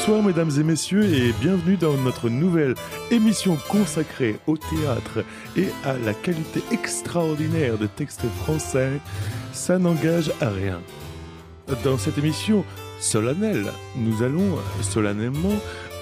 Bonsoir mesdames et messieurs et bienvenue dans notre nouvelle émission consacrée au théâtre et à la qualité extraordinaire de textes français. Ça n'engage à rien. Dans cette émission solennelle, nous allons solennellement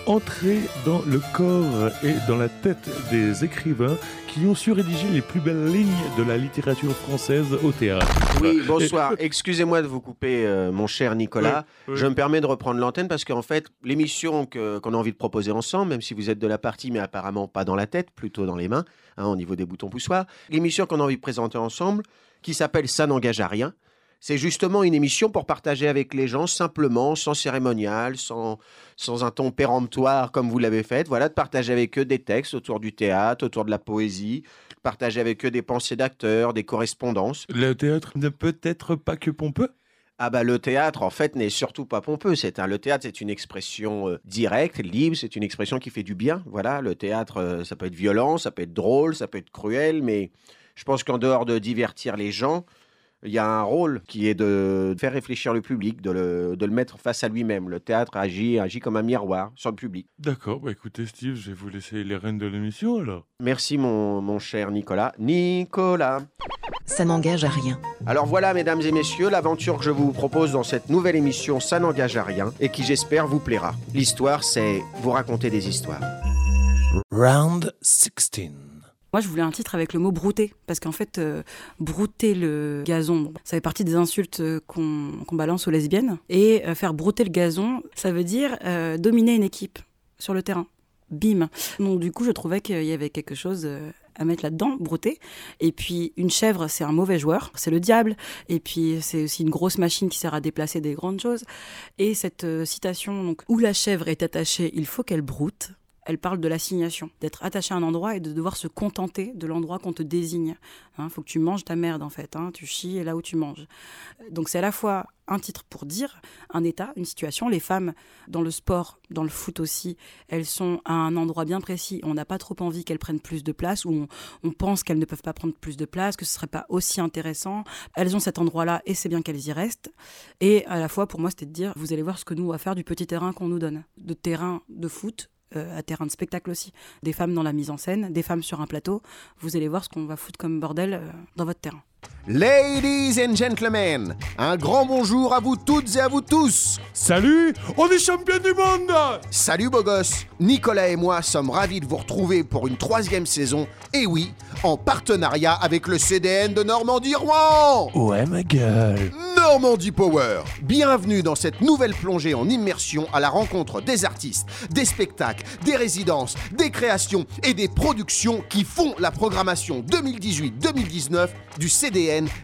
entrer dans le corps et dans la tête des écrivains qui ont su rédiger les plus belles lignes de la littérature française au théâtre. Oui, bonsoir. Excusez-moi de vous couper, euh, mon cher Nicolas. Oui, oui. Je me permets de reprendre l'antenne parce qu'en fait, l'émission que- qu'on a envie de proposer ensemble, même si vous êtes de la partie, mais apparemment pas dans la tête, plutôt dans les mains, hein, au niveau des boutons poussoirs, l'émission qu'on a envie de présenter ensemble, qui s'appelle Ça n'engage à rien, c'est justement une émission pour partager avec les gens simplement, sans cérémonial, sans, sans un ton péremptoire comme vous l'avez fait, voilà, de partager avec eux des textes autour du théâtre, autour de la poésie, partager avec eux des pensées d'acteurs, des correspondances. Le théâtre ne peut être pas que pompeux Ah bah le théâtre en fait n'est surtout pas pompeux. C'est un le théâtre c'est une expression euh, directe, libre. C'est une expression qui fait du bien. Voilà, le théâtre euh, ça peut être violent, ça peut être drôle, ça peut être cruel, mais je pense qu'en dehors de divertir les gens, il y a un rôle qui est de faire réfléchir le public, de le, de le mettre face à lui-même. Le théâtre agit, agit comme un miroir sur le public. D'accord, bah écoutez Steve, je vais vous laisser les rênes de l'émission alors. Merci mon, mon cher Nicolas. Nicolas. Ça n'engage à rien. Alors voilà, mesdames et messieurs, l'aventure que je vous propose dans cette nouvelle émission, ça n'engage à rien, et qui j'espère vous plaira. L'histoire, c'est vous raconter des histoires. Round 16. Moi, je voulais un titre avec le mot brouter, parce qu'en fait, euh, brouter le gazon, ça fait partie des insultes euh, qu'on balance aux lesbiennes. Et euh, faire brouter le gazon, ça veut dire dominer une équipe sur le terrain. Bim. Donc, du coup, je trouvais qu'il y avait quelque chose à mettre là-dedans, brouter. Et puis, une chèvre, c'est un mauvais joueur, c'est le diable. Et puis, c'est aussi une grosse machine qui sert à déplacer des grandes choses. Et cette citation, donc, où la chèvre est attachée, il faut qu'elle broute elle parle de l'assignation, d'être attaché à un endroit et de devoir se contenter de l'endroit qu'on te désigne. Il faut que tu manges ta merde en fait, hein, tu chies là où tu manges. Donc c'est à la fois un titre pour dire un état, une situation. Les femmes dans le sport, dans le foot aussi, elles sont à un endroit bien précis. On n'a pas trop envie qu'elles prennent plus de place ou on, on pense qu'elles ne peuvent pas prendre plus de place, que ce serait pas aussi intéressant. Elles ont cet endroit-là et c'est bien qu'elles y restent. Et à la fois pour moi c'était de dire vous allez voir ce que nous on va faire du petit terrain qu'on nous donne, de terrain de foot euh, à terrain de spectacle aussi. Des femmes dans la mise en scène, des femmes sur un plateau. Vous allez voir ce qu'on va foutre comme bordel euh, dans votre terrain. Ladies and gentlemen, un grand bonjour à vous toutes et à vous tous. Salut On est champion du monde Salut beau gosse, Nicolas et moi sommes ravis de vous retrouver pour une troisième saison, et oui, en partenariat avec le CDN de Normandie-Rouen. Ouais, ma gueule. Normandie Power. Bienvenue dans cette nouvelle plongée en immersion à la rencontre des artistes, des spectacles, des résidences, des créations et des productions qui font la programmation 2018-2019 du CDN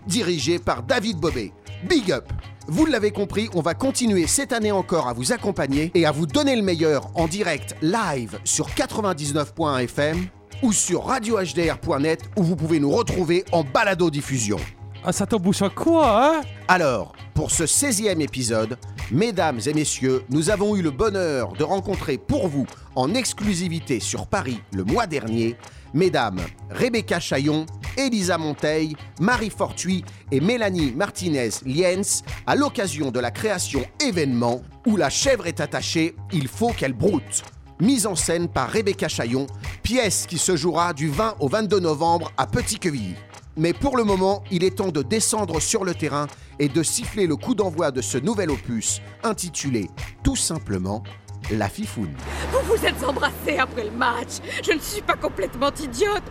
dirigé par David Bobet. Big up vous l'avez compris, on va continuer cette année encore à vous accompagner et à vous donner le meilleur en direct live sur 99.1 FM ou sur radiohdr.net où vous pouvez nous retrouver en balado-diffusion. Ah, ça t'embouche à quoi, hein? Alors, pour ce 16e épisode, mesdames et messieurs, nous avons eu le bonheur de rencontrer pour vous, en exclusivité sur Paris le mois dernier, mesdames Rebecca Chaillon, Elisa Monteil, Marie Fortuit et Mélanie Martinez-Liens à l'occasion de la création événement où la chèvre est attachée, il faut qu'elle broute. Mise en scène par Rebecca Chaillon, pièce qui se jouera du 20 au 22 novembre à Petit-Quevilly. Mais pour le moment, il est temps de descendre sur le terrain et de siffler le coup d'envoi de ce nouvel opus intitulé tout simplement La Fifoune. Vous vous êtes embrassés après le match. Je ne suis pas complètement idiote.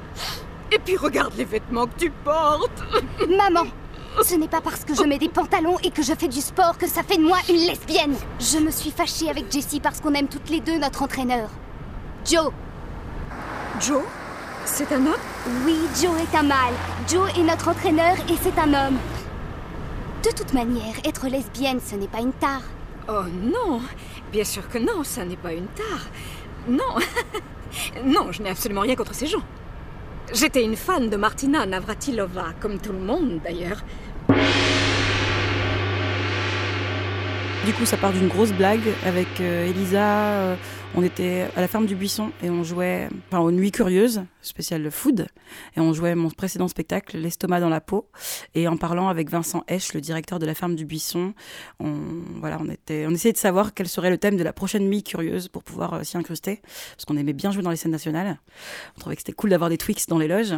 Et puis regarde les vêtements que tu portes. Maman, ce n'est pas parce que je mets des pantalons et que je fais du sport que ça fait de moi une lesbienne. Je me suis fâchée avec Jessie parce qu'on aime toutes les deux notre entraîneur. Joe. Joe? C'est un homme? Oui, Joe est un mâle. Joe est notre entraîneur et c'est un homme. De toute manière, être lesbienne, ce n'est pas une tare. Oh non Bien sûr que non, ça n'est pas une tare. Non Non, je n'ai absolument rien contre ces gens. J'étais une fan de Martina Navratilova, comme tout le monde d'ailleurs. Du coup, ça part d'une grosse blague avec euh, Elisa. euh, on était à la ferme du Buisson et on jouait, enfin, aux Nuits Curieuses, spécial food. Et on jouait mon précédent spectacle, L'estomac dans la peau. Et en parlant avec Vincent Esch, le directeur de la ferme du Buisson, on, voilà, on, était, on essayait de savoir quel serait le thème de la prochaine Nuit Curieuse pour pouvoir euh, s'y incruster. Parce qu'on aimait bien jouer dans les scènes nationales. On trouvait que c'était cool d'avoir des Twix dans les loges.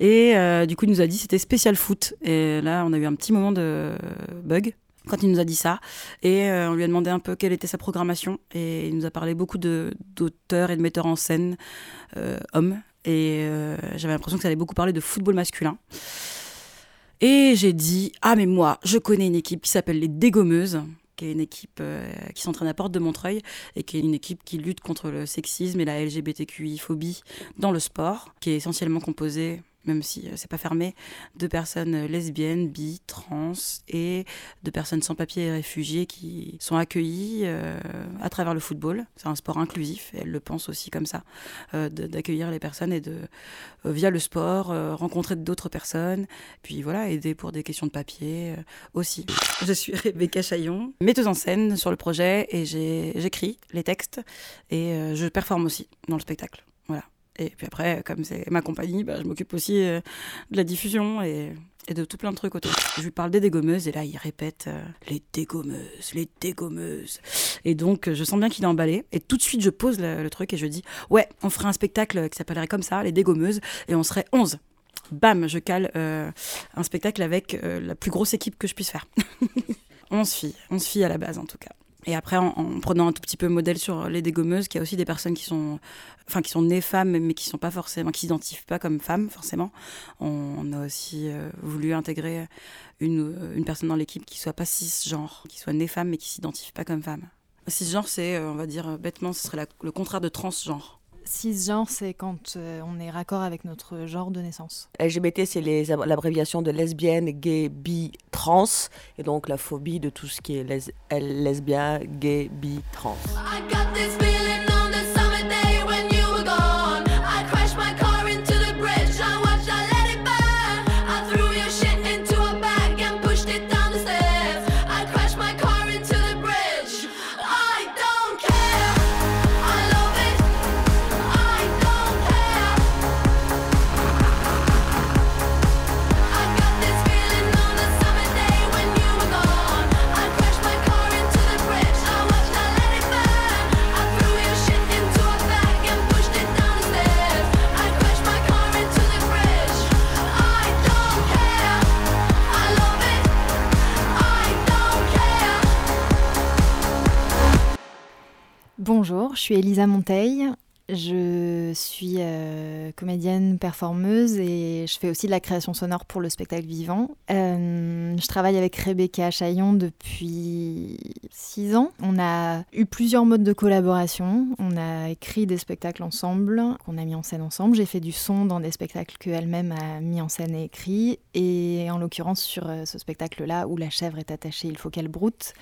Et du coup, il nous a dit c'était spécial foot. Et là, on a eu un petit moment de bug quand il nous a dit ça. Et euh, on lui a demandé un peu quelle était sa programmation. Et il nous a parlé beaucoup d'auteurs et de metteurs en scène euh, hommes. Et euh, j'avais l'impression que ça allait beaucoup parler de football masculin. Et j'ai dit Ah, mais moi, je connais une équipe qui s'appelle les Dégommeuses qui est une équipe qui s'entraîne à Porte de Montreuil et qui est une équipe qui lutte contre le sexisme et la LGBTQI-phobie dans le sport, qui est essentiellement composée, même si euh, c'est pas fermé, de personnes euh, lesbiennes, bi, trans et de personnes sans papier et réfugiés qui sont accueillies euh, à travers le football. C'est un sport inclusif et elle le pense aussi comme ça, d'accueillir les personnes et de, via le sport, rencontrer d'autres personnes, puis voilà, aider pour des questions de papier aussi. Je suis Rebecca Chaillon, metteuse en scène sur le projet et j'écris les textes et je performe aussi dans le spectacle. Voilà. Et puis après, comme c'est ma compagnie, bah, je m'occupe aussi euh, de la diffusion et, de tout plein de trucs autour. Je lui parle des dégommeuses et là, il répète euh, les dégommeuses, les dégommeuses. Et donc, je sens bien qu'il est emballé. Et tout de suite, je pose le, truc et je dis Ouais, on ferait un spectacle qui s'appellerait comme ça, les dégommeuses, et on serait 11. Bam, je cale euh, un spectacle avec la plus grosse équipe que je puisse faire. 11 filles, 11 filles à la base en tout cas. Et après, en, en prenant un tout petit peu modèle sur les dégommeuses, qu'il y a aussi des personnes qui sont, enfin, qui sont nées femmes, mais qui sont pas forcément, qui s'identifient pas comme femmes forcément. On, a aussi euh, voulu intégrer une, personne dans l'équipe qui soit pas cisgenre, qui soit née femme, mais qui s'identifie pas comme femme. Cisgenre, c'est, euh, on va dire euh, bêtement, ce serait le contraire de transgenre. Cisgenre, c'est quand euh, on est raccord avec notre genre de naissance. LGBT, c'est l'abréviation de lesbienne, gay, bi, trans. Et donc la phobie de tout ce qui est les- lesbien, gay, bi, trans. I got this suis Elisa Monteil. Je suis euh, comédienne, performeuse et je fais aussi de la création sonore pour le spectacle vivant. Euh, je travaille avec Rebecca Chaillon depuis six ans. On a eu plusieurs modes de collaboration. On a écrit des spectacles ensemble, qu'on a mis en scène ensemble. J'ai fait du son dans des spectacles qu'elle-même a mis en scène et écrit. Et en l'occurrence, sur euh, ce spectacle-là où la chèvre est attachée, il faut qu'elle broute.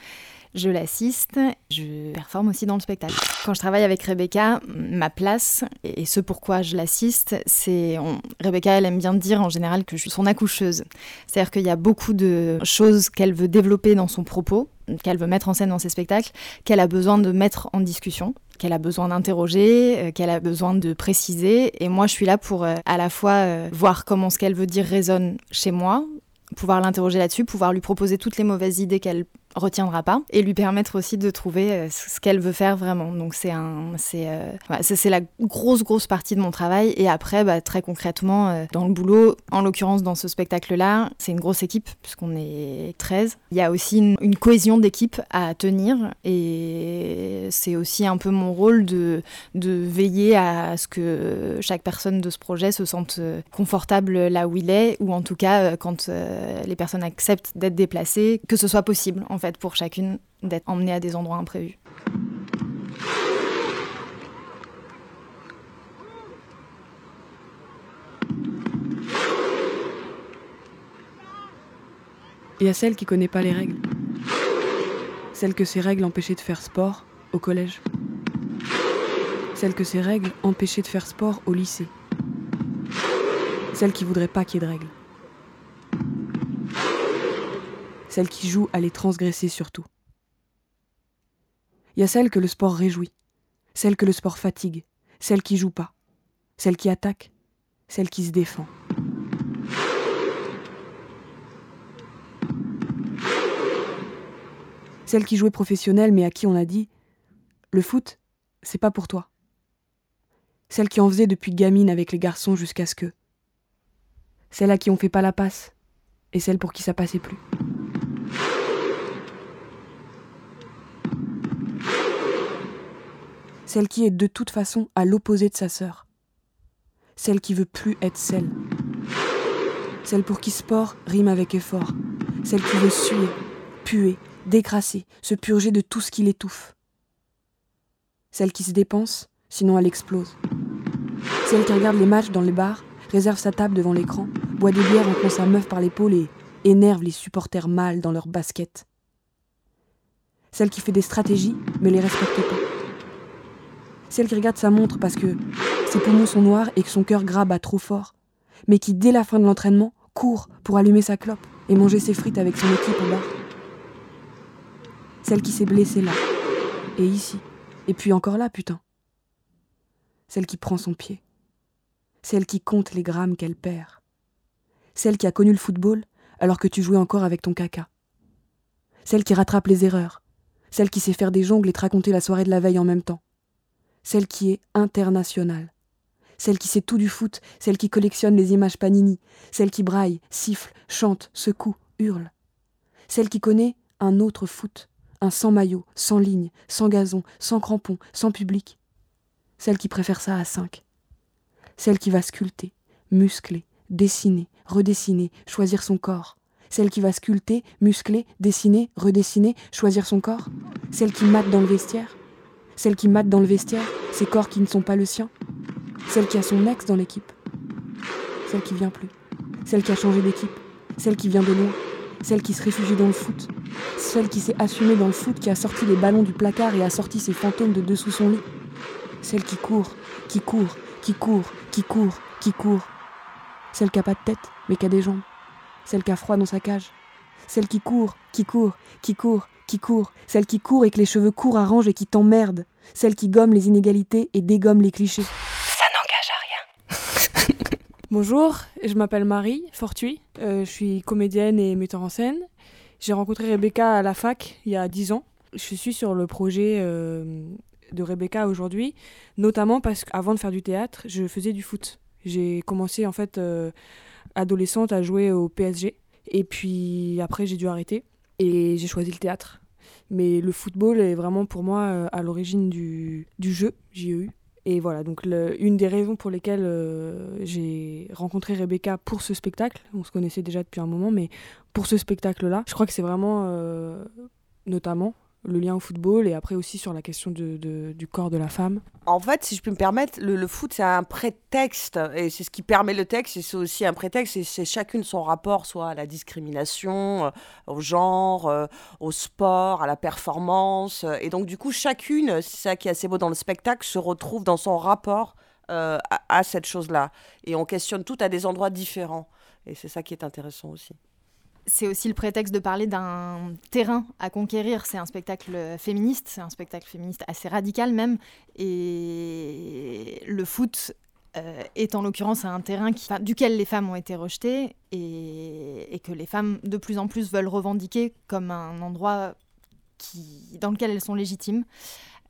Je l'assiste, je performe aussi dans le spectacle. Quand je travaille avec Rebecca, ma place et ce pourquoi je l'assiste, c'est Rebecca, elle aime bien dire en général que je suis son accoucheuse. C'est-à-dire qu'il y a beaucoup de choses qu'elle veut développer dans son propos, qu'elle veut mettre en scène dans ses spectacles, qu'elle a besoin de mettre en discussion qu'elle a besoin d'interroger, euh, qu'elle a besoin de préciser. Et moi, je suis là pour euh, à la fois euh, voir comment ce qu'elle veut dire résonne chez moi, pouvoir l'interroger là-dessus, pouvoir lui proposer toutes les mauvaises idées qu'elle retiendra pas et lui permettre aussi de trouver euh, ce qu'elle veut faire vraiment. Donc c'est un, c'est, euh, c'est c'est la grosse grosse partie de mon travail. Et après, bah, très concrètement, euh, dans le boulot, en l'occurrence dans ce spectacle-là, c'est une grosse équipe puisqu'on est 13. Il y a aussi une, cohésion d'équipe à tenir et c'est aussi un peu mon rôle de, de veiller à ce que chaque personne de ce projet se sente confortable là où il est ou en tout cas quand les personnes acceptent d'être déplacées, que ce soit possible pour chacune d'être emmenée à des endroits imprévus. Il y a celle qui connaît pas les règles. Celle que ces règles empêchaient de faire sport au collège. Celle que ces règles empêchaient de faire sport au lycée. Celle qui voudrait pas qu'il y ait de règles. Celle qui joue à les transgresser surtout. Il y a celle que le sport réjouit, celle que le sport fatigue, celle qui joue pas, celle qui attaque, celle qui se défend. Celle qui jouait professionnelle mais à qui on a dit Le foot, c'est pas pour toi. Celle qui en faisait depuis gamine avec les garçons jusqu'à ce que. Celle à qui on fait pas la passe et celle pour qui ça passait plus. Celle qui est de toute façon à l'opposé de sa sœur. Celle qui veut plus être celle. Celle pour qui sport rime avec effort. Celle qui veut suer, puer, décrasser, se purger de tout ce qui l'étouffe. Celle qui se dépense, sinon elle explose. Celle qui regarde les matchs dans les bars, réserve sa table devant l'écran, boit des bières en sa meuf par l'épaule et énerve les supporters mâles dans leurs baskets. Celle qui fait des stratégies, mais les respecte pas. Celle qui regarde sa montre parce que ses poumons sont noirs et que son cœur gras bat trop fort, mais qui, dès la fin de l'entraînement, court pour allumer sa clope et manger ses frites avec son équipe au bar. Celle qui s'est blessée là, et ici, et puis encore là, putain. Celle qui prend son pied. Celle qui compte les grammes qu'elle perd. Celle qui a connu le football alors que tu jouais encore avec ton caca. Celle qui rattrape les erreurs. Celle qui sait faire des jongles et te raconter la soirée de la veille en même temps. Celle qui est internationale. Celle qui sait tout du foot, celle qui collectionne les images Panini, celle qui braille, siffle, chante, secoue, hurle. Celle qui connaît un autre foot, un sans maillot, sans ligne, sans gazon, sans crampons, sans public. Celle qui préfère ça à cinq. Celle qui va sculpter, muscler, dessiner, redessiner, choisir son corps. Celle qui va sculpter, muscler, dessiner, redessiner, choisir son corps. Celle qui mate dans le vestiaire. Celle qui mate dans le vestiaire, ces corps qui ne sont pas le sien. Celle qui a son ex dans l'équipe. Celle qui vient plus. Celle qui a changé d'équipe. Celle qui vient de loin. Celle qui se réfugie dans le foot. Celle qui s'est assumée dans le foot, qui a sorti les ballons du placard et a sorti ses fantômes de dessous son lit. Celle qui court, qui court, qui court, qui court, qui court. Celle qui a pas de tête, mais qui a des jambes. Celle qui a froid dans sa cage. Celle qui court, qui court, qui court, qui court. Celle qui court et que les cheveux courts arrangent et qui t'emmerde. Celle qui gomme les inégalités et dégomme les clichés. Ça n'engage à rien. Bonjour, je m'appelle Marie Fortuit, Euh, je suis comédienne et metteur en scène. J'ai rencontré Rebecca à la fac il y a 10 ans. Je suis sur le projet euh, de Rebecca aujourd'hui, notamment parce qu'avant de faire du théâtre, je faisais du foot. J'ai commencé en fait euh, adolescente à jouer au PSG et puis après j'ai dû arrêter et j'ai choisi le théâtre. Mais le football est vraiment pour moi euh, à l'origine du, du jeu, JEU. Et voilà, donc une des raisons pour lesquelles euh, j'ai rencontré Rebecca pour ce spectacle, on se connaissait déjà depuis un moment, mais pour ce spectacle-là, je crois que c'est vraiment euh, notamment le lien au football et après aussi sur la question de- du corps de la femme. En fait, si je peux me permettre, le, foot, c'est un prétexte, et c'est ce qui permet le texte, et c'est aussi un prétexte, et c'est chacune son rapport, soit à la discrimination, euh, au genre, euh, au sport, à la performance. euh, Et donc, du coup, chacune, c'est ça qui est assez beau dans le spectacle, se retrouve dans son rapport à, à cette chose-là. Et on questionne tout à des endroits différents. Et c'est ça qui est intéressant aussi. C'est aussi le prétexte de parler d'un terrain à conquérir. C'est un spectacle féministe, c'est un spectacle féministe assez radical même. Et le foot euh, est en l'occurrence un terrain duquel les femmes ont été rejetées et, que les femmes de plus en plus veulent revendiquer comme un endroit dans lequel elles sont légitimes.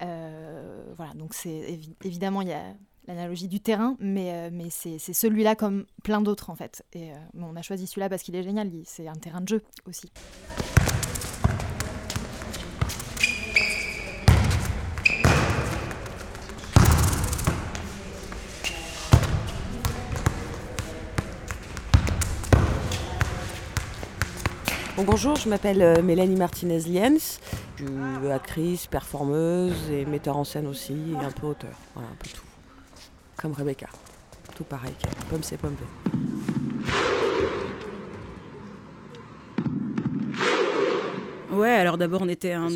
Euh, voilà, donc c'est évi- évidemment il y a l'analogie du terrain, mais, euh, mais c'est celui-là comme plein d'autres en fait. Et euh, on a choisi celui-là parce qu'il est génial, c'est un terrain de jeu aussi. Bon, bonjour, je m'appelle euh, Mélanie Martinez-Liens. Je suis actrice, performeuse et metteur en scène aussi, et un peu auteur. Voilà, un peu tout. Comme Rebecca. Tout pareil. Pomme c'est pomme. Ouais, alors d'abord on était un,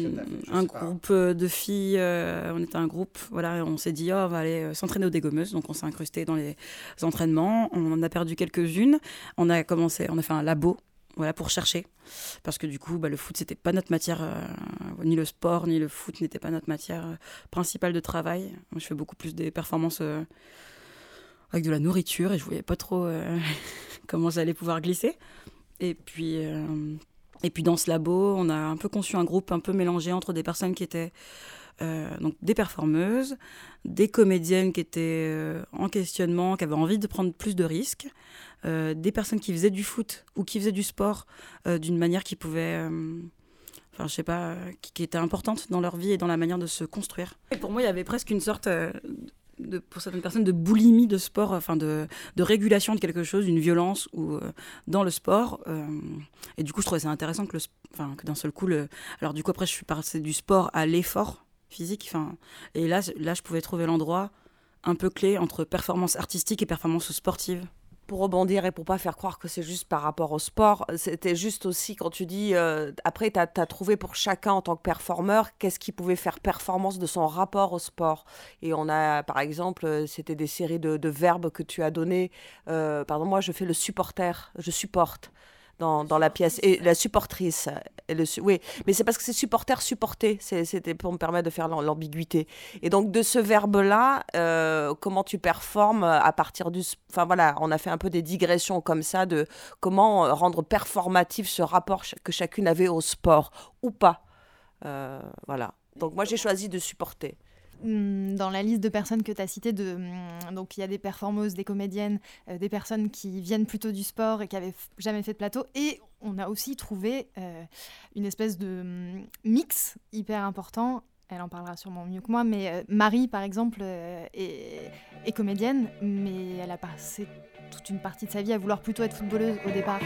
un groupe de filles, euh, on était un groupe, voilà, on s'est dit oh, on va aller euh, s'entraîner aux dégommeuses, donc on s'est incrusté dans les entraînements, on en a perdu quelques-unes, on a commencé, on a fait un labo voilà, pour chercher. Parce que du coup, bah, le foot, c'était pas notre matière, euh, ni le sport, ni le foot n'était pas notre matière euh, principale de travail. Je fais beaucoup plus des performances euh, avec de la nourriture et je voyais pas trop comment ça allait pouvoir glisser. Et puis, et puis dans ce labo, on a un peu conçu un groupe un peu mélangé entre des personnes qui étaient donc des performeuses, des comédiennes qui étaient en questionnement, qui avaient envie de prendre plus de risques, euh, des personnes qui faisaient du foot ou qui faisaient du sport euh, d'une manière qui pouvait, euh, enfin je sais pas, qui, était importante dans leur vie et dans la manière de se construire. Et pour moi, il y avait presque une sorte de, pour certaines personnes, de boulimie de sport, enfin de, de régulation de quelque chose, d'une violence ou dans le sport. et du coup, je trouvais ça intéressant que, le, enfin, que d'un seul coup, alors du coup après, je suis passée du sport à l'effort physique. Enfin, et là, là, je pouvais trouver l'endroit un peu clé entre performance artistique et performance sportive. Pour rebondir et pour pas faire croire que c'est juste par rapport au sport, c'était juste aussi quand tu dis, euh, après, tu as, trouvé pour chacun en tant que performeur, qu'est-ce qui pouvait faire performance de son rapport au sport? Et on a, par exemple, euh, c'était des séries de, verbes que tu as donnés. Euh, pardon, moi, je fais le supporter, je supporte. Dans, la pièce. Et la supportrice oui. Mais c'est parce que c'est supporter supporter c'était pour me permettre de faire l'am- l'ambiguïté. Et donc de ce verbe là comment tu performes à partir du enfin voilà on a fait un peu des digressions comme ça de comment euh, rendre performatif ce rapport que chacune avait au sport ou pas. Euh, voilà. Donc moi j'ai choisi de supporter Dans la liste de personnes que tu as citées, hum, donc il y a des performeuses, des comédiennes, euh, des personnes qui viennent plutôt du sport et qui avaient f- jamais fait de plateau. Et on a aussi trouvé euh, une espèce de hum, mix hyper important. Elle en parlera sûrement mieux que moi, mais euh, Marie, par exemple, est, comédienne, mais elle a passé toute une partie de sa vie à vouloir plutôt être footballeuse au départ.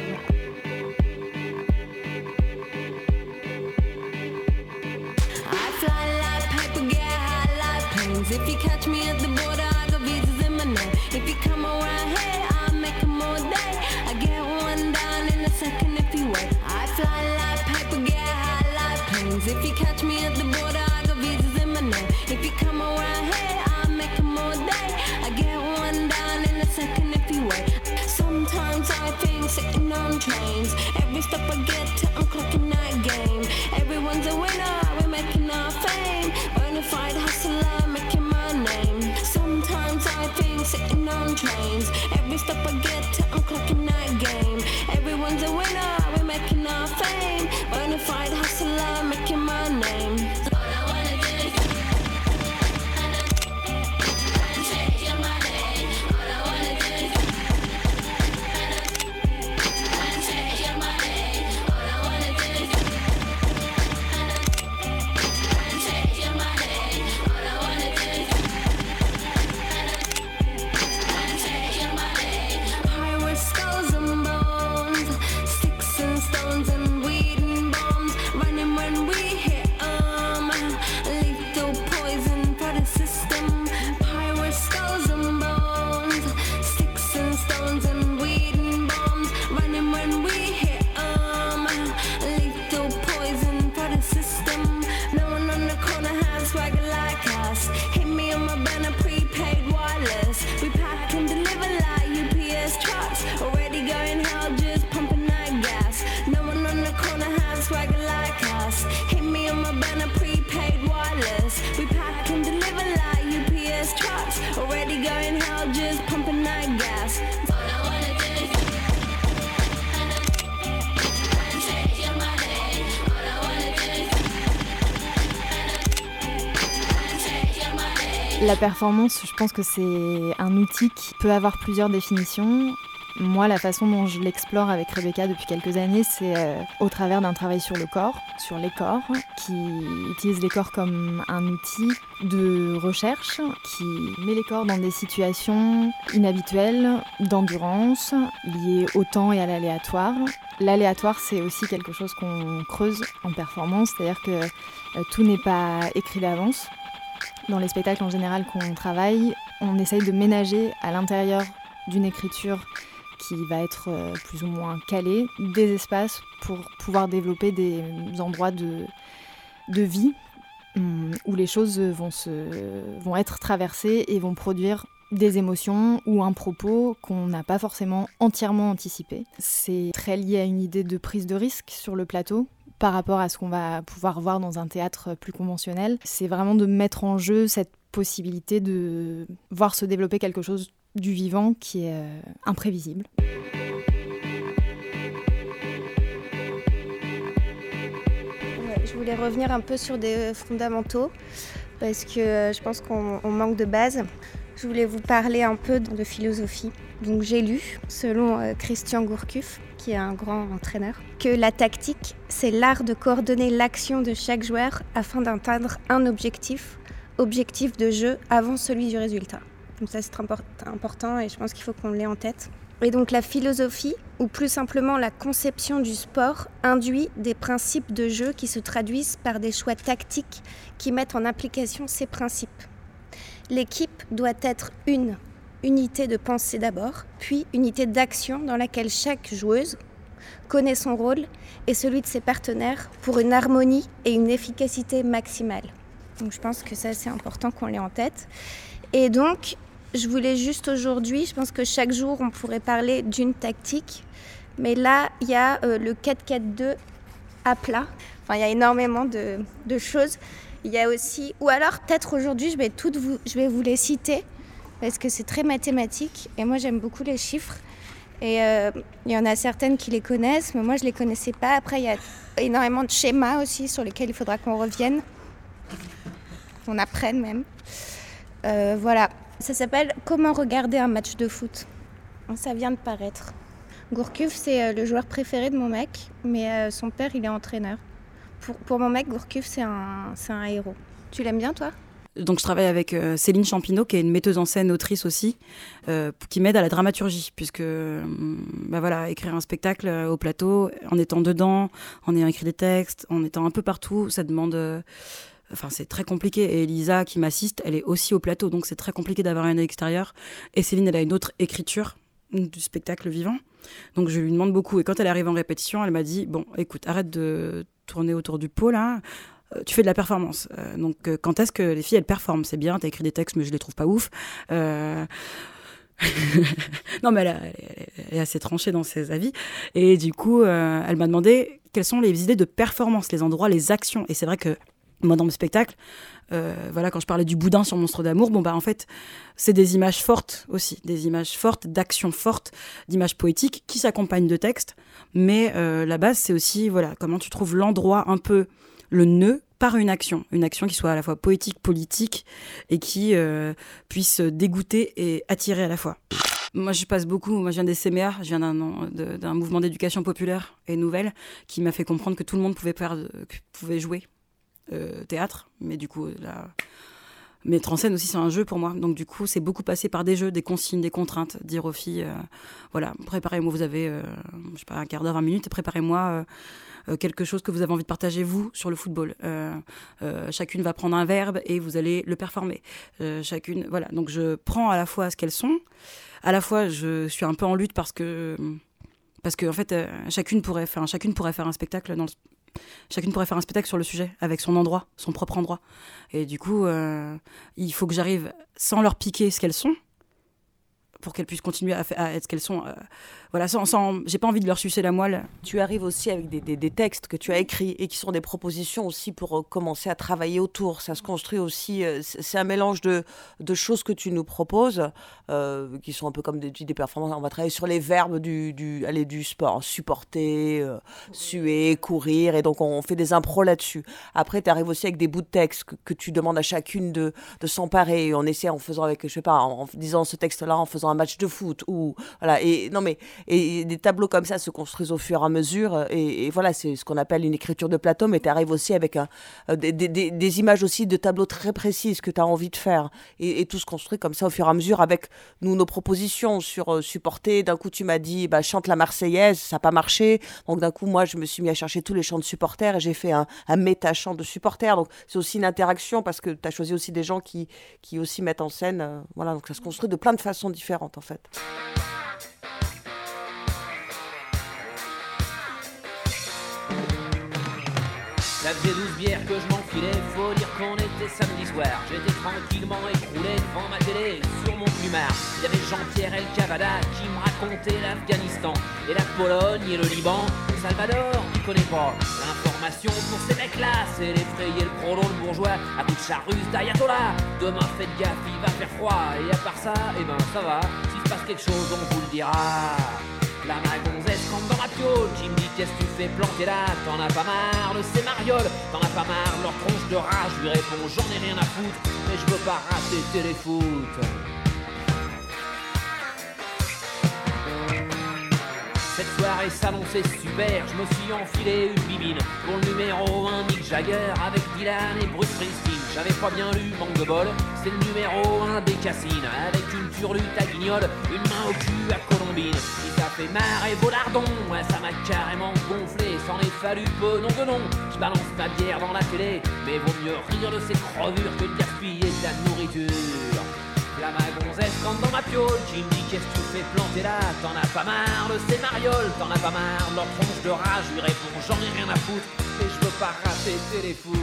If you catch me at the border, I got visas in my name. If you come around here, I'll make all day. I get one down in a second if you wait. I fly like paper, get high like planes. If you catch me at the border, I got visas in my name. If you come around here, I'll make all day. I get one down in a second if you wait. Sometimes I think sitting on trains. Every I get to, I'm clocking that game. Everyone's a winner, we're making our fame. Bonafide hustler, I think sitting on trains. Every step I get to, I'm clocking that game. Everyone's a winner, we're making our fame. Bonafide hustler, making La performance, je pense que c'est un outil qui peut avoir plusieurs définitions. Moi, la façon dont je l'explore avec Rebecca depuis quelques années, c'est euh, au travers d'un travail sur le corps, sur les corps, qui utilise les corps comme un outil de recherche, qui met les corps dans des situations inhabituelles, d'endurance, liées au temps et à l'aléatoire. L'aléatoire, c'est aussi quelque chose qu'on creuse en performance, c'est-à-dire que euh, tout n'est pas écrit d'avance. Dans les spectacles en général qu'on travaille, on essaye de ménager à l'intérieur d'une écriture qui va être euh, plus ou moins calée, des espaces pour pouvoir développer des endroits de, de vie hum, où les choses vont, se, vont être traversées et vont produire des émotions ou un propos qu'on n'a pas forcément entièrement anticipé. C'est très lié à une idée de prise de risque sur le plateau par rapport à ce qu'on va pouvoir voir dans un théâtre plus conventionnel. C'est vraiment de mettre en jeu cette possibilité de voir se développer quelque chose du vivant qui est euh, imprévisible. Je voulais revenir un peu sur des fondamentaux parce que euh, je pense qu'on on manque de base. Je voulais vous parler un peu de philosophie. Donc j'ai lu, selon euh, Christian Gourcuff, qui est un grand entraîneur, que la tactique, c'est l'art de coordonner l'action de chaque joueur afin d'atteindre un objectif, objectif de jeu, avant celui du résultat. Donc ça c'est impor- important et je pense qu'il faut qu'on l'ait en tête. Et donc la philosophie, ou plus simplement la conception du sport, induit des principes de jeu qui se traduisent par des choix tactiques qui mettent en application ces principes. L'équipe doit être une unité de pensée d'abord, puis unité d'action dans laquelle chaque joueuse connaît son rôle et celui de ses partenaires pour une harmonie et une efficacité maximale. Donc je pense que ça c'est important qu'on l'ait en tête. Et donc je voulais juste aujourd'hui, je pense que chaque jour on pourrait parler d'une tactique, mais là il y a euh, le 4-4-2 à plat. Enfin il y a énormément de, de choses. Il y a aussi, ou alors peut-être aujourd'hui je vais toutes vous, je vais vous les citer parce que c'est très mathématique et moi j'aime beaucoup les chiffres. Et euh, il y en a certaines qui les connaissent, mais moi je les connaissais pas. Après il y a énormément de schémas aussi sur lesquels il faudra qu'on revienne, qu'on apprenne même. Euh, voilà, ça s'appelle Comment regarder un match de foot. Ça vient de paraître. Gourcuff, c'est euh, le joueur préféré de mon mec, mais son père, il est entraîneur. Pour, mon mec, Gourcuff, c'est un, un héros. Tu l'aimes bien, toi? Donc je travaille avec euh, Céline Champineau, qui est une metteuse en scène, autrice aussi, euh, qui m'aide à la dramaturgie, puisque euh, bah voilà, écrire un spectacle euh, au plateau, en étant dedans, en ayant écrit des textes, en étant un peu partout, ça demande... Enfin, c'est très compliqué. Et Elisa, qui m'assiste, elle est aussi au plateau, donc c'est très compliqué d'avoir un œil extérieur. Et Céline, elle a une autre écriture du spectacle vivant. Donc je lui demande beaucoup. Et quand elle arrive en répétition, elle m'a dit Bon, écoute, arrête de tourner autour du pot là. Euh, Tu fais de la performance. Euh, donc, euh, quand est-ce que les filles, elles performent? C'est bien, t'as écrit des textes, mais je les trouve pas ouf. Non, mais elle, est assez tranchée dans ses avis. Et du coup, elle m'a demandé quelles sont les idées de performance, les endroits, les actions. Et c'est vrai que moi, dans mes spectacles, euh, voilà, quand je parlais du boudin sur Monstre d'amour, bon, bah, en fait, c'est des images fortes aussi, des images fortes, d'actions fortes, d'images poétiques qui s'accompagnent de textes. Mais euh, la base, c'est aussi, voilà, comment tu trouves l'endroit un peu, le nœud par une action, une action qui soit à la fois poétique, politique et qui euh, puisse dégoûter et attirer à la fois. Moi, je passe beaucoup. Moi, je viens des CMA, je viens d'un mouvement d'éducation populaire et nouvelle qui m'a fait comprendre que tout le monde pouvait, faire, pouvait jouer euh, théâtre, mais du coup, là, mettre en scène aussi, c'est un jeu pour moi. Donc, du coup, c'est beaucoup passé par des jeux, des consignes, des contraintes. Dire aux filles, euh, voilà, préparez-moi, vous avez, euh, je sais pas, un quart d'heure, 20 minutes, préparez-moi. euh, quelque chose que vous avez envie de partager vous sur le football. Chacune va prendre un verbe et vous allez le performer. Chacune, voilà. Donc je prends à la fois ce qu'elles sont, à la fois je suis un peu en lutte parce que parce que en fait chacune pourrait faire chacune pourrait faire un spectacle dans le, chacune pourrait faire un spectacle sur le sujet avec son endroit, son propre endroit. Et du coup, euh, il faut que j'arrive sans leur piquer ce qu'elles sont pour qu'elles puissent continuer à, être ce qu'elles sont. euh, voilà, sans, j'ai pas envie de leur sucer la moelle. Tu arrives aussi avec des, des- textes que tu as écrits et qui sont des propositions aussi pour euh, commencer à travailler autour. Ça se construit aussi. euh, c'est un mélange de, de choses que tu nous proposes qui sont un peu comme des, des performances. On va travailler sur les verbes du, du, allez, du sport supporter, suer, courir. Et donc, on fait des impros là-dessus. Après, tu arrives aussi avec des bouts de texte que, tu demandes à chacune de, de s'emparer. On essaie en faisant avec, je sais pas, en, en disant ce texte-là, en faisant un match de foot. Ou, voilà. Et non, mais et des tableaux comme ça se construisent au fur et à mesure. euh, Et, voilà, c'est ce qu'on appelle une écriture de plateau, mais tu arrives aussi avec euh, des, des- images aussi de tableaux très précises que tu as envie de faire. Et, tout se construit comme ça au fur et à mesure avec nous, nos propositions sur euh, supporter. D'un coup, tu m'as dit, bah, chante la Marseillaise, ça n'a pas marché. Donc d'un coup, moi, je me suis mis à chercher tous les chants de supporters et j'ai fait un, un méta-chant de supporters. Donc c'est aussi une interaction parce que tu as choisi aussi des gens qui, qui aussi mettent en scène. voilà, donc ça se construit de plein de façons différentes en fait. La Ça faisait 12 bières que je m'enfilais, faut dire qu'on était samedi soir. J'étais tranquillement écroulé devant ma télé sur mon plumard. Il y avait Jean-Pierre El Cavada qui me racontait l'Afghanistan et la Pologne et le Liban. Salvador, il connaît pas. Pour ces mecs-là, c'est l'effrayer le prolo, le bourgeois, à bout de charruse d'Ayatollah. Demain, faites gaffe, il va faire froid. Et à part ça, eh ben ça va. S'il se passe quelque chose, on vous le dira. La magonzesse rentre dans ma piole me dit qu'est-ce que tu fais planter là? T'en as pas marre de ces T'en as pas marre leur tronche de rage? Je lui réponds j'en ai rien à foutre Mais je veux pas rater téléfoot Cette soirée s'annonçait super, je me suis enfilé une bibine. Pour le numéro 1 Mick Jagger avec Dylan et Bruce Springsteen. J'avais pas bien lu, manque de c'est le numéro 1 des Cassines. Avec une turlute à guignol, une main au cul à Colombine. Si ça fait marrer Volardon, ouais ça m'a carrément gonflé. S'en est fallu peu, non de nom, je balance ma bière dans la télé. Mais vaut mieux rire de ces crevures que de gaspiller de la nourriture magonzesse rentre dans ma piole me dit qu'est-ce que tu fais planter là? T'en as pas marre de ces marioles, t'en as pas marre de leur tronche de rage Je lui réponds j'en ai rien à foutre et je veux pas rater téléfoot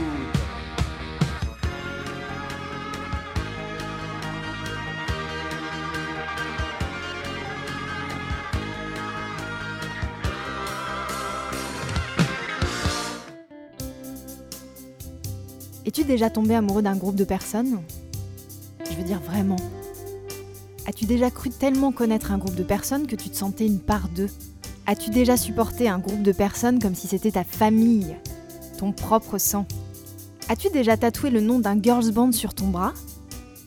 Es-tu déjà tombé amoureux d'un groupe de personnes? Je veux dire vraiment. As-tu déjà cru tellement connaître un groupe de personnes que tu te sentais une part d'eux? As-tu déjà supporté un groupe de personnes comme si c'était ta famille, ton propre sang? As-tu déjà tatoué le nom d'un girls band sur ton bras?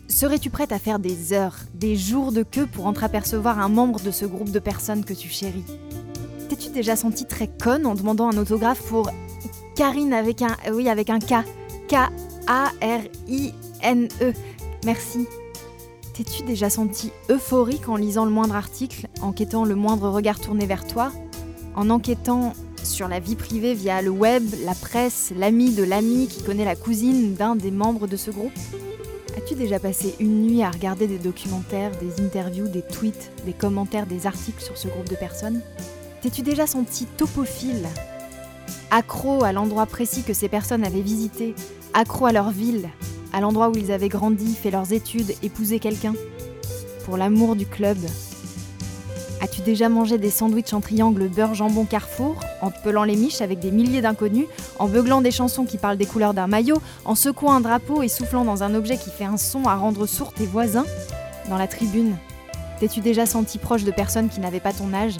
Serais-tu prête à faire des heures, des jours de queue pour entreapercevoir un membre de ce groupe de personnes que tu chéris? T'es-tu déjà senti très conne en demandant un autographe pour Karine avec un euh, oui avec un K. K-A-R-I-N-E. Merci. T'es-tu déjà senti euphorique en lisant le moindre article, en quêtant le moindre regard tourné vers toi, en enquêtant sur la vie privée via le web, la presse, l'ami de l'ami qui connaît la cousine d'un des membres de ce groupe? As-tu déjà passé une nuit à regarder des documentaires, des interviews, des tweets, des commentaires, des articles sur ce groupe de personnes? T'es-tu déjà senti topophile Accro à l'endroit précis que ces personnes avaient visité, accro à leur ville, à l'endroit où ils avaient grandi, fait leurs études, épousé quelqu'un. Pour l'amour du club. As-tu déjà mangé des sandwichs en triangle beurre jambon Carrefour, en pelant les miches avec des milliers d'inconnus, en beuglant des chansons qui parlent des couleurs d'un maillot, en secouant un drapeau et soufflant dans un objet qui fait un son à rendre sourds tes voisins? Dans la tribune, t'es-tu déjà senti proche de personnes qui n'avaient pas ton âge,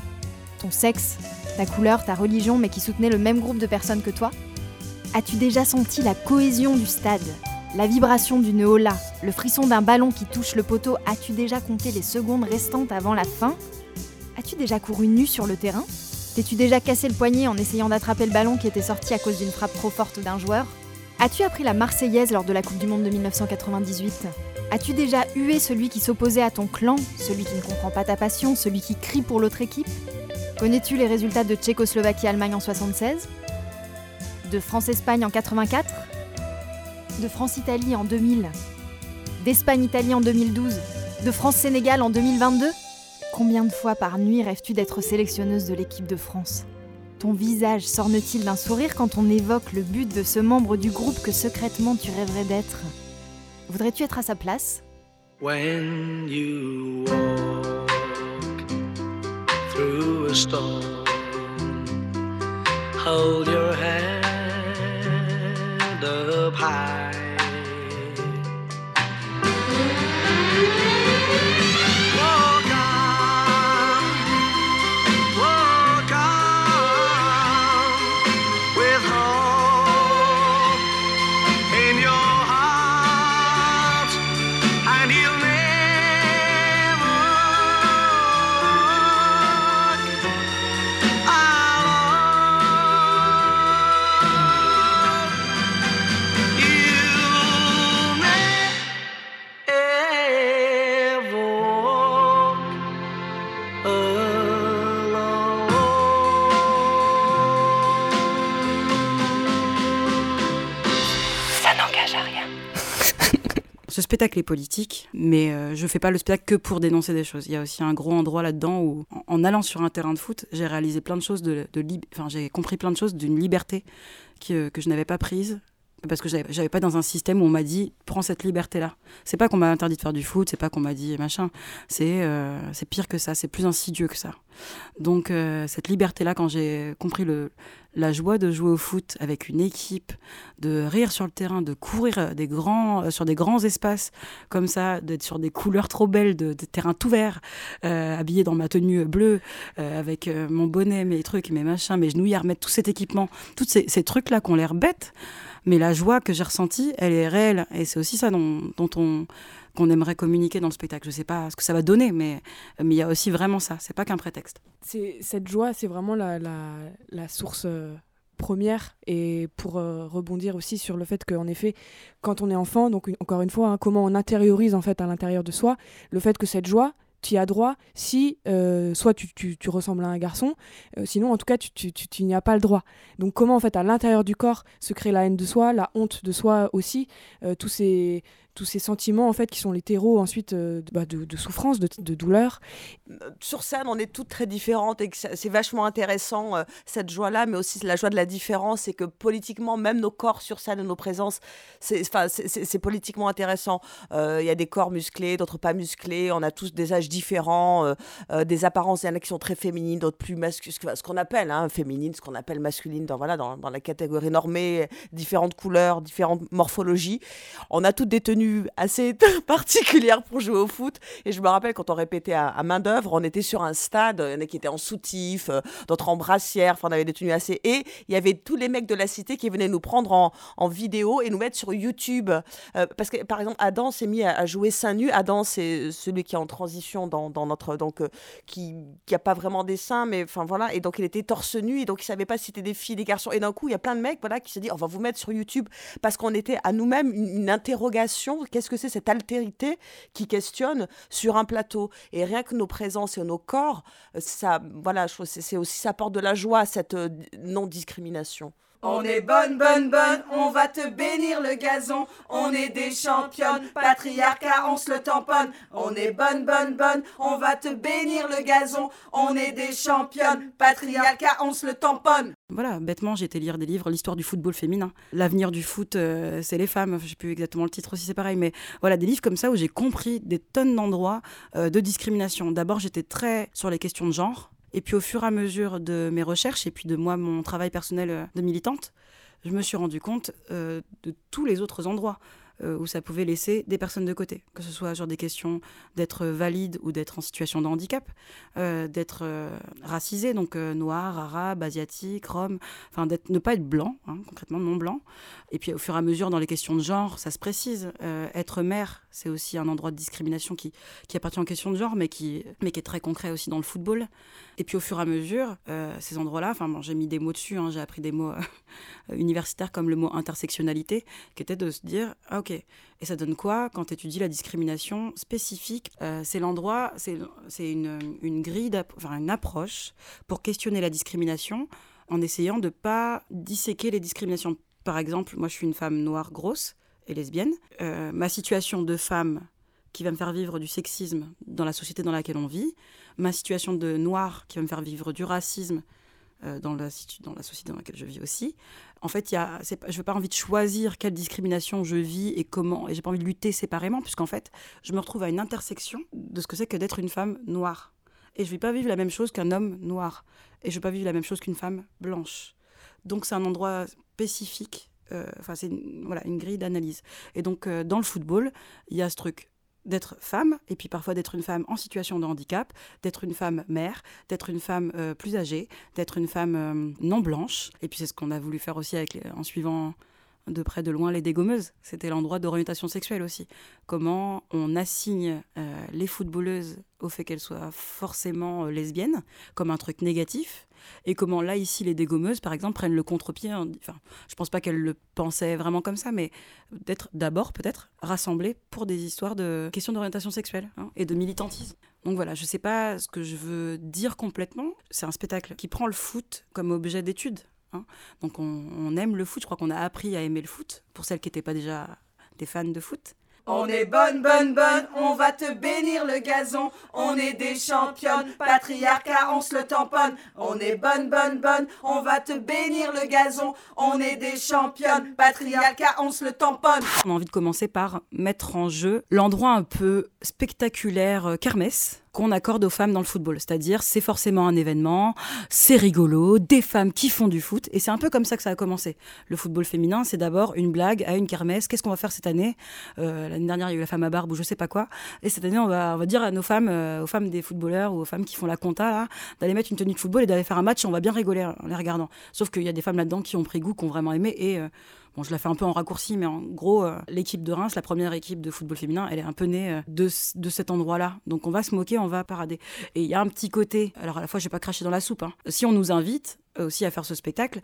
ton sexe, ta couleur, ta religion, mais qui soutenaient le même groupe de personnes que toi? As-tu déjà senti la cohésion du stade? La vibration d'une hola, le frisson d'un ballon qui touche le poteau, as-tu déjà compté les secondes restantes avant la fin? As-tu déjà couru nu sur le terrain? T'es-tu déjà cassé le poignet en essayant d'attraper le ballon qui était sorti à cause d'une frappe trop forte d'un joueur? As-tu appris la Marseillaise lors de la Coupe du Monde de 1998 As-tu déjà hué celui qui s'opposait à ton clan, celui qui ne comprend pas ta passion, celui qui crie pour l'autre équipe? Connais-tu les résultats de Tchécoslovaquie-Allemagne en 76 De France-Espagne en 84 De France-Italie en 2000 D'Espagne-Italie en 2012 De France-Sénégal en 2022 Combien de fois par nuit rêves-tu d'être sélectionneuse de l'équipe de France? Ton visage s'orne-t-il d'un sourire quand on évoque le but de ce membre du groupe que secrètement tu rêverais d'être? Voudrais-tu être à sa place? High. Spectacle est politique, mais euh, je fais pas le spectacle que pour dénoncer des choses. Il y a aussi un gros endroit là-dedans où, en, allant sur un terrain de foot, j'ai réalisé plein de choses de, de enfin j'ai compris plein de choses d'une liberté qui, euh, que je n'avais pas prise parce que j'avais pas dans un système où on m'a dit prends cette liberté là. C'est pas qu'on m'a interdit de faire du foot, c'est pas qu'on m'a dit machin. C'est euh, pire que ça, c'est plus insidieux que ça. Donc euh, cette liberté là quand j'ai compris le la joie de jouer au foot avec une équipe, de rire sur le terrain, de courir des grands, euh, sur des grands espaces comme ça, d'être sur des couleurs trop belles, de, terrains tout verts, euh, habillé dans ma tenue bleue, euh, avec mon bonnet, mes trucs, mes machins, mes genouillères, remettre tout cet équipement, tous ces, trucs-là qui ont l'air bêtes, mais la joie que j'ai ressentie, elle est réelle. Et c'est aussi ça dont on qu'on aimerait communiquer dans le spectacle. Je sais pas ce que ça va donner, mais il y a aussi vraiment ça. C'est pas qu'un prétexte. Cette joie, c'est vraiment la, la, source euh, première. Et pour euh, rebondir aussi sur le fait qu'en effet, quand on est enfant, donc encore une fois, hein, comment on intériorise en fait à l'intérieur de soi le fait que cette joie, tu y as droit si euh, soit tu, tu, ressembles à un garçon, sinon en tout cas tu, tu, n'y as pas le droit. Donc comment en fait à l'intérieur du corps se crée la haine de soi, la honte de soi aussi, tous ces tous ces sentiments en fait qui sont les terreaux ensuite euh, bah, de, souffrance, de, douleur. sur scène, on est toutes très différentes et c'est vachement intéressant euh, cette joie-là, mais aussi la joie de la différence et que politiquement, même nos corps sur scène et nos présences, c'est politiquement intéressant. Euh, Il y a des corps musclés, d'autres pas musclés, on a tous des âges différents, des apparences, il y en a qui sont très féminines, d'autres plus masculines, ce qu'on appelle hein, féminine, ce qu'on appelle masculine dans, voilà, dans, dans la catégorie normée, différentes couleurs, différentes morphologies. On a toutes des tenues assez particulières pour jouer au foot. Et je me rappelle quand on répétait à, main d'œuvre, on était sur un stade, il y en a qui étaient en soutif, euh, d'autres en brassière, enfin on avait des tenues assez. Et il y avait tous les mecs de la cité qui venaient nous prendre en, en vidéo et nous mettre sur YouTube. Euh, parce que par exemple, Adam s'est mis à, jouer seins nus. Adam, c'est celui qui est en transition dans, dans notre. Donc, euh, qui n'a pas vraiment des seins, mais enfin voilà. Et donc il était torse nu et donc il savait pas si c'était des filles, des garçons. Et d'un coup, il y a plein de mecs voilà, qui se dit on va vous mettre sur YouTube parce qu'on était à nous-mêmes une interrogation. Qu'est-ce que c'est cette altérité qui questionne sur un plateau? Et rien que nos présences et nos corps, euh, ça, voilà, c'est aussi ça porte de la joie cette euh, non-discrimination. On est bonne, bonne, bonne, on va te bénir le gazon. On est des championnes, patriarcat, on se le tamponne. On est bonne, bonne, bonne, on va te bénir le gazon. On est des championnes, patriarcat, on se le tamponne. Voilà, bêtement, j'ai été lire des livres, l'histoire du football féminin. L'avenir du foot, euh, c'est les femmes. Je sais plus exactement le titre si c'est pareil, mais voilà, des livres comme ça où j'ai compris des tonnes d'endroits euh, de discrimination. D'abord, j'étais très sur les questions de genre. Et puis, au fur et à mesure de mes recherches et puis de moi, mon travail personnel euh, de militante, je me suis rendu compte euh, de tous les autres endroits euh, où ça pouvait laisser des personnes de côté, que ce soit sur des questions d'être valide ou d'être en situation de handicap, d'être racisé, donc noir, arabe, asiatique, rome, enfin ne pas être blanc, hein, concrètement non blanc. Et puis au fur et à mesure dans les questions de genre, ça se précise. Être mère, c'est aussi un endroit de discrimination qui, qui appartient en question de genre, mais qui, mais qui est très concret aussi dans le football. Et puis au fur et à mesure, euh, ces endroits-là, enfin bon, j'ai mis des mots dessus, hein, j'ai appris des mots euh, universitaires comme le mot intersectionnalité, qui était de se dire, ah, ok, et ça donne quoi quand tu étudies la discrimination spécifique Euh, C'est l'endroit, c'est une, une grille, enfin une approche pour questionner la discrimination en essayant de pas disséquer les discriminations. Par exemple, moi je suis une femme noire grosse et lesbienne. Euh, ma situation de femme qui va me faire vivre du sexisme dans la société dans laquelle on vit, ma situation de noire qui va me faire vivre du racisme euh, dans, la, dans la société dans laquelle je vis aussi. En fait, y a, je n'ai pas envie de choisir quelle discrimination je vis et comment, et j'ai pas envie de lutter séparément, puisqu'en fait, je me retrouve à une intersection de ce que c'est que d'être une femme noire. Et je ne vais pas vivre la même chose qu'un homme noir. Et je ne vais pas vivre la même chose qu'une femme blanche. Donc c'est un endroit spécifique, enfin c'est voilà, une grille d'analyse. Et donc euh, dans le football, il y a ce truc d'être femme, et puis parfois d'être une femme en situation de handicap, d'être une femme mère, d'être une femme euh, plus âgée, d'être une femme euh, non blanche. Et puis c'est ce qu'on a voulu faire aussi en suivant de près de loin les dégommeuses. C'était l'endroit d'orientation sexuelle aussi. Comment on assigne euh, les footballeuses au fait qu'elles soient forcément euh, lesbiennes, comme un truc négatif, et comment là, ici, les dégommeuses, par exemple, prennent le contre-pied. en- Enfin, je pense pas qu'elles le pensaient vraiment comme ça, mais d'être d'abord, peut-être, rassemblées pour des histoires de questions d'orientation sexuelle hein, et de militantisme. Donc voilà, je sais pas ce que je veux dire complètement. C'est un spectacle qui prend le foot comme objet d'étude. Hein. Donc on, on aime le foot, je crois qu'on a appris à aimer le foot, pour celles qui n'étaient pas déjà des fans de foot. On est bonne, bonne, bonne, on va te bénir le gazon. On est des championnes, patriarcat, on se le tamponne. On est bonne, bonne, bonne, on va te bénir le gazon. On est des championnes, patriarcat, on se le tamponne. On a envie de commencer par mettre en jeu l'endroit un peu spectaculaire euh, kermesse qu'on accorde aux femmes dans le football. C'est-à-dire, c'est forcément un événement, c'est rigolo, des femmes qui font du foot, et c'est un peu comme ça que ça a commencé. Le football féminin, c'est d'abord une blague à une kermesse. Qu'est-ce qu'on va faire cette année? Euh, L'année dernière, il y a eu la femme à barbe ou je sais pas quoi. Et cette année, on va, on va dire à nos femmes, euh, aux femmes des footballeurs ou aux femmes qui font la compta, là, d'aller mettre une tenue de football et d'aller faire un match, et on va bien rigoler en les regardant. Sauf qu'il y a des femmes là-dedans qui ont pris goût, qui ont vraiment aimé, et euh, Bon, je la fais un peu en raccourci, mais en gros, euh, l'équipe de Reims, la première équipe de football féminin, elle est un peu née euh, de, de cet endroit-là. Donc on va se moquer, on va parader. Et il y a un petit côté, alors à la fois, je vais pas cracher dans la soupe. hein. Si on nous invite euh, aussi à faire ce spectacle,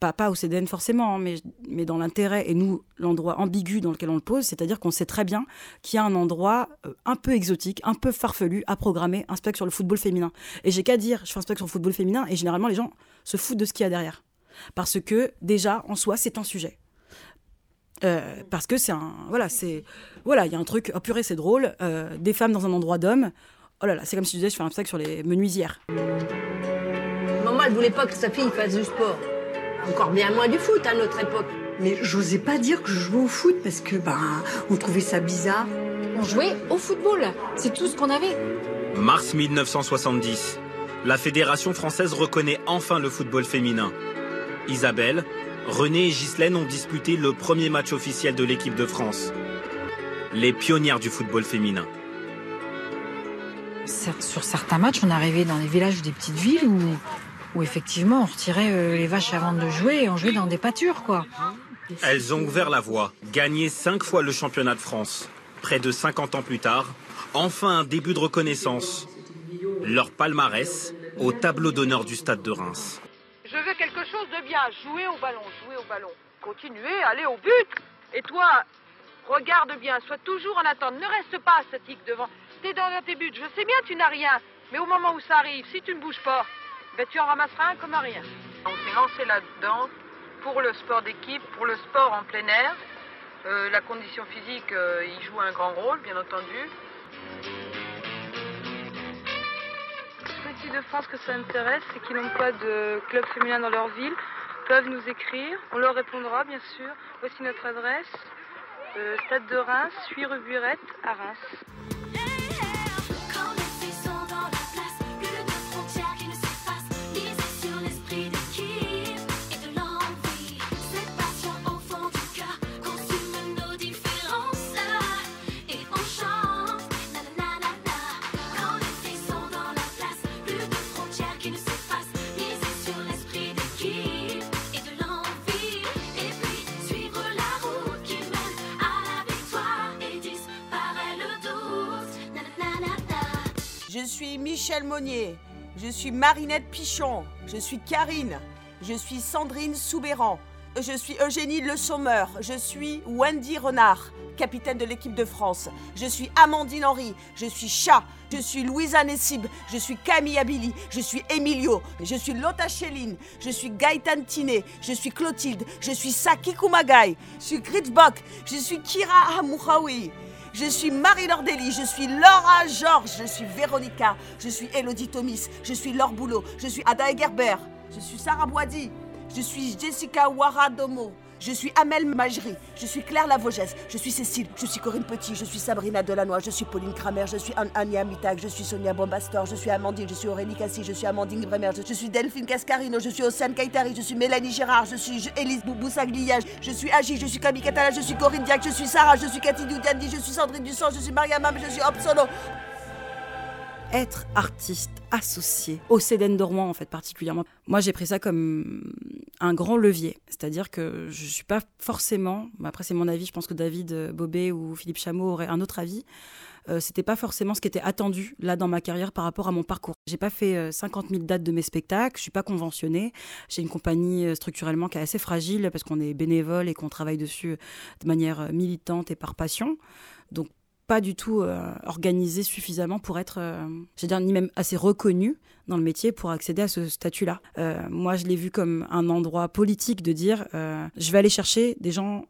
pas, pas au CDN forcément, hein, mais, mais dans l'intérêt et nous, l'endroit ambigu dans lequel on le pose, c'est-à-dire qu'on sait très bien qu'il y a un endroit un peu exotique, un peu farfelu à programmer un spectacle sur le football féminin. Et j'ai qu'à dire, je fais un spectacle sur le football féminin et généralement les gens se foutent de ce qu'il y a derrière. Parce que déjà, en soi, c'est un sujet. Euh, parce que c'est un voilà c'est voilà il y a un truc oh purée c'est drôle euh, des femmes dans un endroit d'hommes oh là là c'est comme si je disais je fais un spectacle sur les menuisières Maman, elle voulait pas que sa fille fasse du sport. Encore bien moins du foot à notre époque. Mais j'osais pas dire que je jouais au foot parce que ben on trouvait ça bizarre. On jouait au football, c'est tout ce qu'on avait. Mars 1970. La Fédération française reconnaît enfin le football féminin. Isabelle, René et Ghislaine ont disputé le premier match officiel de l'équipe de France. Les pionnières du football féminin. Sur certains matchs, on arrivait dans des villages ou des petites villes où, où effectivement on retirait euh, les vaches avant de jouer et on jouait dans des pâtures, quoi. Elles ont ouvert la voie, gagné cinq fois le championnat de France. Près de 50 ans plus tard, enfin un début de reconnaissance. Leur palmarès au tableau d'honneur du stade de Reims. Chose de bien. Jouer au ballon, jouer au ballon. Continuer, aller au but. Et toi, regarde bien, sois toujours en attente. Ne reste pas statique devant. T'es dans tes buts. Je sais bien, tu n'as rien. Mais au moment où ça arrive, si tu ne bouges pas, ben, tu en ramasseras un comme un rien. On s'est lancé là-dedans pour le sport d'équipe, pour le sport en plein air. Euh, la condition physique euh, y joue un grand rôle, bien entendu. Ceux de France que ça intéresse et qui n'ont pas de club féminin dans leur ville peuvent nous écrire. On leur répondra, bien sûr. Voici notre adresse. Euh, Stade de Reims, 8 rue Burette, à Reims. Je suis Michel Monnier. Je suis Marinette Pichon. Je suis Karine. Je suis Sandrine Soubéran. Je suis Eugénie Le Sommeur. Je suis Wendy Renard, capitaine de l'équipe de France. Je suis Amandine Henry. Je suis Chat. Je suis Louisa Nessib. Je suis Camille Abili. Je suis Emilio. Je suis Lotta Chéline. Je suis Gaëtan Tiné. Je suis Clotilde. Je suis Saki Kumagai. Je suis Gritzbok. Je suis Kira Amouhaoui. Je suis Marie-Laure Dely, je suis Laura Georges, je suis Véronica, je suis Elodie Thomis, je suis Laure Boulot, je suis Ada Egerber, je suis Sarah Boidi, je suis Jessica Waradomo, je suis Amel Majri, je suis Claire Lavogesse, je suis Cécile, je suis Corinne Petit, je suis Sabrina Delannoy, je suis Pauline Kramer, je suis Anne Ania je suis Sonia Bombastor, je suis Amandine, je suis Aurélie Cassi, je suis Amandine Bremer, je suis Delphine Cascarino, je suis Océane Kaitari, je suis Mélanie Gérard, je suis Élise Boussaglia, je suis Agi, je suis Camille Catala, je suis Corinne Diac, je suis Sarah, je suis Cathy Doudiandi, je suis Sandrine Dussan, je suis Maria Mam, je suis Hop Solo. Être artiste associé au CEDEN de Rouen en fait particulièrement. Moi j'ai pris ça comme un grand levier, c'est-à-dire que je suis pas forcément, après c'est mon avis, je pense que David euh, Bobet ou Philippe Chameau auraient un autre avis. Euh, c'était pas forcément ce qui était attendu là dans ma carrière par rapport à mon parcours. J'ai pas fait euh, 50 000 dates de mes spectacles, je suis pas conventionnée. J'ai une compagnie euh, structurellement qui est assez fragile parce qu'on est bénévole et qu'on travaille dessus de manière euh, militante et par passion. Donc pas du tout euh, organisé suffisamment pour être, euh, je veux dire, ni même assez reconnu dans le métier pour accéder à ce statut-là. Euh, moi, je l'ai vu comme un endroit politique de dire, euh, je vais aller chercher des gens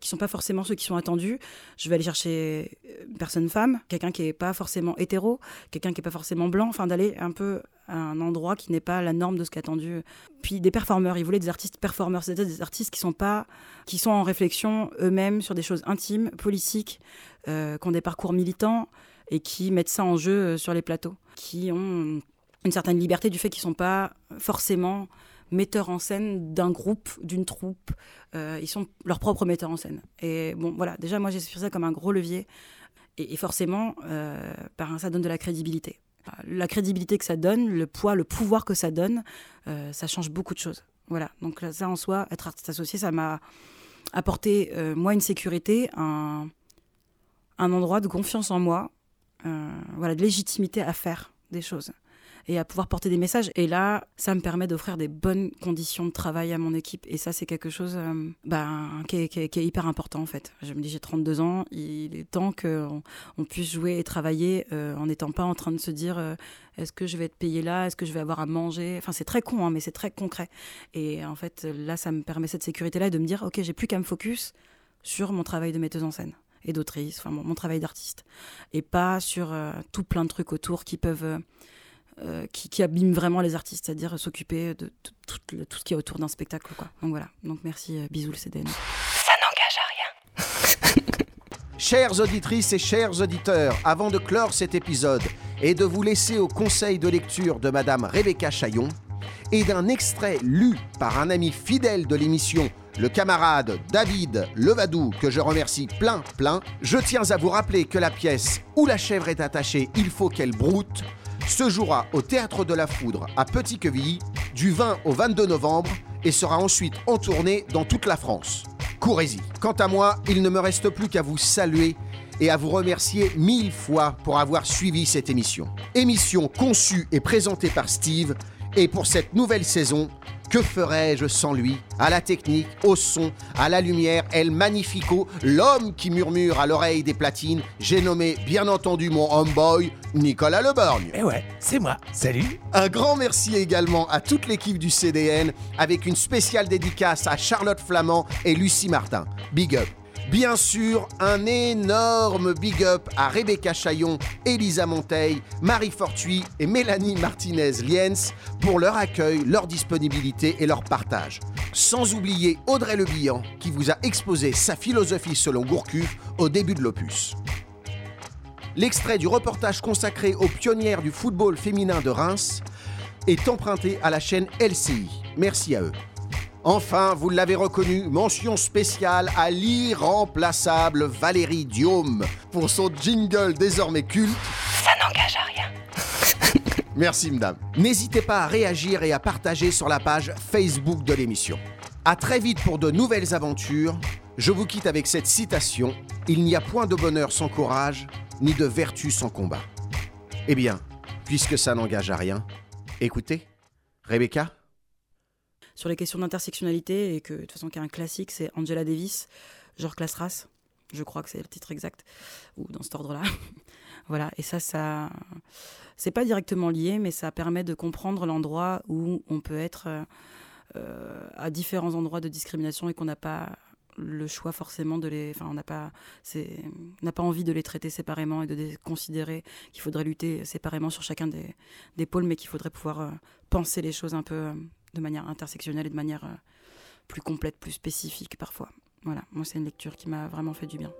qui sont pas forcément ceux qui sont attendus. Je vais aller chercher une personne femme, quelqu'un qui est pas forcément hétéro, quelqu'un qui est pas forcément blanc, enfin d'aller un peu à un endroit qui n'est pas la norme de ce qui est attendu. Puis des performeurs, ils voulaient des artistes performeurs, c'est-à-dire des artistes qui sont pas, qui sont en réflexion eux-mêmes sur des choses intimes, politiques, euh, qui ont des parcours militants et qui mettent ça en jeu euh, sur les plateaux, qui ont une certaine liberté du fait qu'ils sont pas forcément metteurs en scène d'un groupe, d'une troupe. Euh, ils sont leurs propres metteurs en scène. Et bon, voilà, déjà, moi, j'ai ça comme un gros levier. Et, et forcément, euh, ça donne de la crédibilité. La crédibilité que ça donne, le poids, le pouvoir que ça donne, euh, ça change beaucoup de choses. Voilà, donc ça en soi, être artiste associé, ça m'a apporté, moi, une sécurité, un, un endroit de confiance en moi, euh, voilà, de légitimité à faire des choses et à pouvoir porter des messages. Et là, ça me permet d'offrir des bonnes conditions de travail à mon équipe. Et ça, c'est quelque chose euh, ben, qui, est, est hyper important, en fait. Je me dis, j'ai 32 ans, il est temps qu'on on puisse jouer et travailler euh, en n'étant pas en train de se dire, euh, est-ce que je vais être payé là? Est-ce que je vais avoir à manger? Enfin, c'est très con, hein, mais c'est très concret. Et en fait, là, ça me permet cette sécurité-là et de me dire, OK, j'ai plus qu'à me focus sur mon travail de metteuse en scène et d'autrice, enfin mon, mon travail d'artiste, et pas sur euh, tout plein de trucs autour qui peuvent, euh, euh, qui, qui abîment vraiment les artistes, c'est-à-dire s'occuper de tout, tout le- tout ce qui est autour d'un spectacle, quoi. Donc voilà. Donc merci, euh, bisous le CDN. Ça n'engage à rien. Chères auditrices et chers auditeurs, avant de clore cet épisode et de vous laisser au conseil de lecture de Madame Rebecca Chaillon et d'un extrait lu par un ami fidèle de l'émission, le camarade David Levadou, que je remercie plein plein, je tiens à vous rappeler que la pièce Où la chèvre est attachée, il faut qu'elle broute se jouera au Théâtre de la Foudre à Petit-Quevilly du 20 au 22 novembre et sera ensuite en tournée dans toute la France. Courez-y. Quant à moi, il ne me reste plus qu'à vous saluer et à vous remercier mille fois pour avoir suivi cette émission. Émission conçue et présentée par Steve et pour cette nouvelle saison, que ferais-je sans lui? À la technique, au son, à la lumière, El Magnifico, l'homme qui murmure à l'oreille des platines, j'ai nommé bien entendu mon homeboy, Nicolas Leborgne. Eh ouais, c'est moi. Salut. Un grand merci également à toute l'équipe du CDN, avec une spéciale dédicace à Charlotte Flamand et Lucie Martin. Big up. Bien sûr, un énorme big up à Rebecca Chaillon, Elisa Monteil, Marie Fortuit et Mélanie Martinez-Liens pour leur accueil, leur disponibilité et leur partage. Sans oublier Audrey Le qui vous a exposé sa philosophie selon Gourcuff au début de l'opus. L'extrait du reportage consacré aux pionnières du football féminin de Reims est emprunté à la chaîne LCI. Merci à eux. Enfin, vous l'avez reconnu, mention spéciale à l'irremplaçable Valérie Diome pour son jingle désormais culte. Ça n'engage à rien. Merci, madame. N'hésitez pas à réagir et à partager sur la page Facebook de l'émission. À très vite pour de nouvelles aventures. Je vous quitte avec cette citation Il n'y a point de bonheur sans courage, ni de vertu sans combat. Eh bien, puisque ça n'engage à rien, écoutez, Rebecca sur les questions d'intersectionnalité et que de toute façon qui est un classique, c'est Angela Davis, genre classe race, je crois que c'est le titre exact, ou dans cet ordre-là. voilà, et ça, ça, c'est pas directement lié, mais ça permet de comprendre l'endroit où on peut être euh, euh, à différents endroits de discrimination et qu'on n'a pas le choix forcément de les enfin on n'a pas pas envie de les traiter séparément et de les considérer qu'il faudrait lutter séparément sur chacun des, des pôles mais qu'il faudrait pouvoir euh, penser les choses un peu de manière intersectionnelle et de manière euh, plus complète plus spécifique parfois voilà moi c'est une lecture qui m'a vraiment fait du bien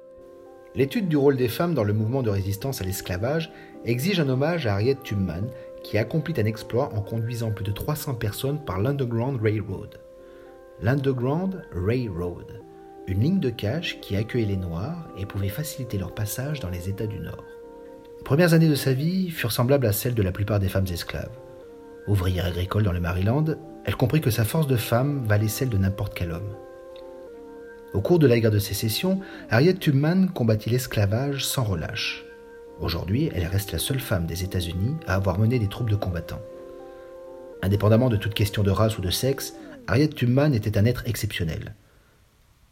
L'étude du rôle des femmes dans le mouvement de résistance à l'esclavage exige un hommage à Harriet Tubman, qui accomplit un exploit en conduisant plus de 300 personnes par l'Underground Railroad. L'Underground Railroad, une ligne de cash qui accueillait les Noirs et pouvait faciliter leur passage dans les États du Nord. Les premières années de sa vie furent semblables à celles de la plupart des femmes esclaves. Ouvrière agricole dans le Maryland, elle comprit que sa force de femme valait celle de n'importe quel homme. Au cours de la guerre de sécession, Harriet Tubman combattit l'esclavage sans relâche. Aujourd'hui, elle reste la seule femme des États-Unis à avoir mené des troupes de combattants. Indépendamment de toute question de race ou de sexe, Harriet Tubman était un être exceptionnel.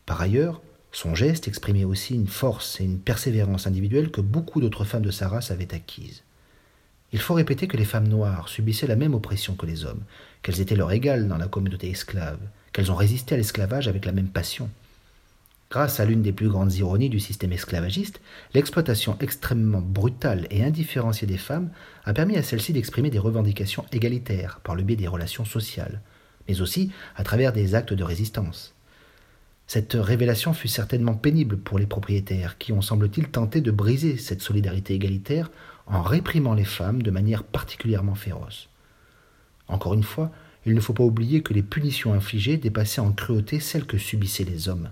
Par ailleurs, son geste exprimait aussi une force et une persévérance individuelle que beaucoup d'autres femmes de sa race avaient acquises. Il faut répéter que les femmes noires subissaient la même oppression que les hommes, qu'elles étaient leur égales dans la communauté esclave, qu'elles ont résisté à l'esclavage avec la même passion. Grâce à l'une des plus grandes ironies du système esclavagiste, l'exploitation extrêmement brutale et indifférenciée des femmes a permis à celles-ci d'exprimer des revendications égalitaires par le biais des relations sociales, mais aussi à travers des actes de résistance. Cette révélation fut certainement pénible pour les propriétaires qui ont, semble-t-il, tenté de briser cette solidarité égalitaire en réprimant les femmes de manière particulièrement féroce. Encore une fois, il ne faut pas oublier que les punitions infligées dépassaient en cruauté celles que subissaient les hommes.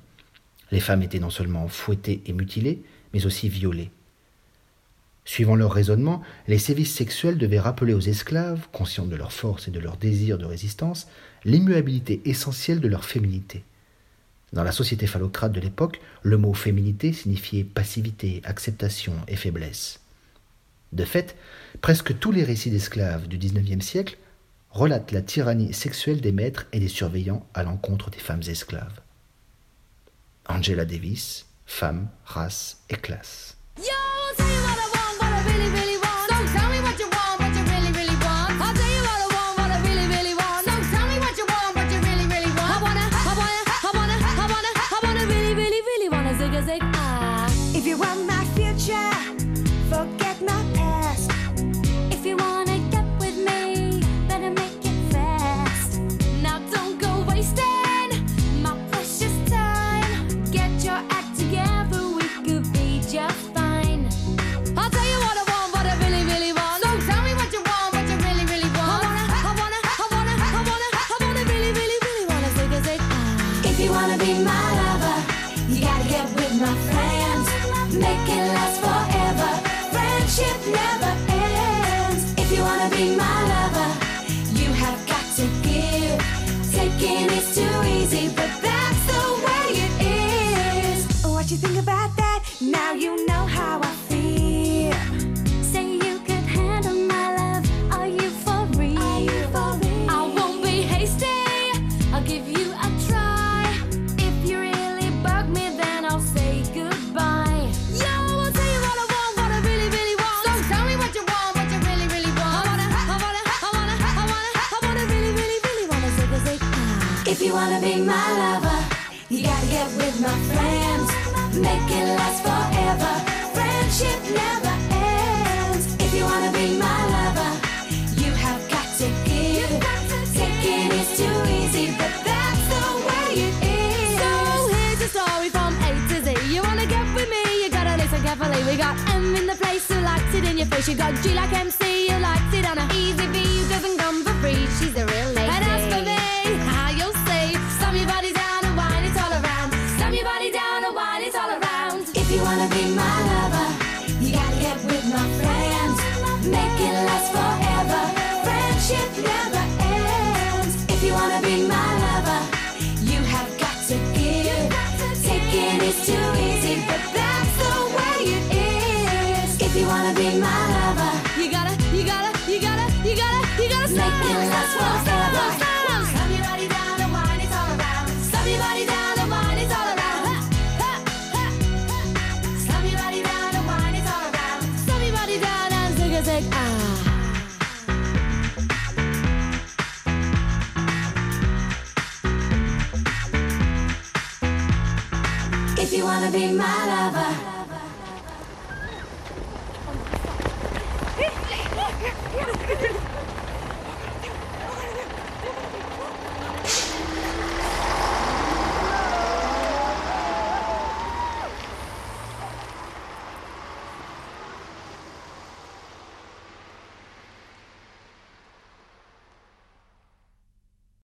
Les femmes étaient non seulement fouettées et mutilées, mais aussi violées. Suivant leur raisonnement, les sévices sexuels devaient rappeler aux esclaves, conscients de leur force et de leur désir de résistance, l'immuabilité essentielle de leur féminité. Dans la société phallocrate de l'époque, le mot féminité signifiait passivité, acceptation et faiblesse. De fait, presque tous les récits d'esclaves du XIXe siècle relatent la tyrannie sexuelle des maîtres et des surveillants à l'encontre des femmes esclaves. Angela Davis, Femme, race et classe. We got M in the place. Who likes it in your face. You got G like MC, who likes it on a easy V. Who doesn't come for free. She's a real if you wanna be my lover.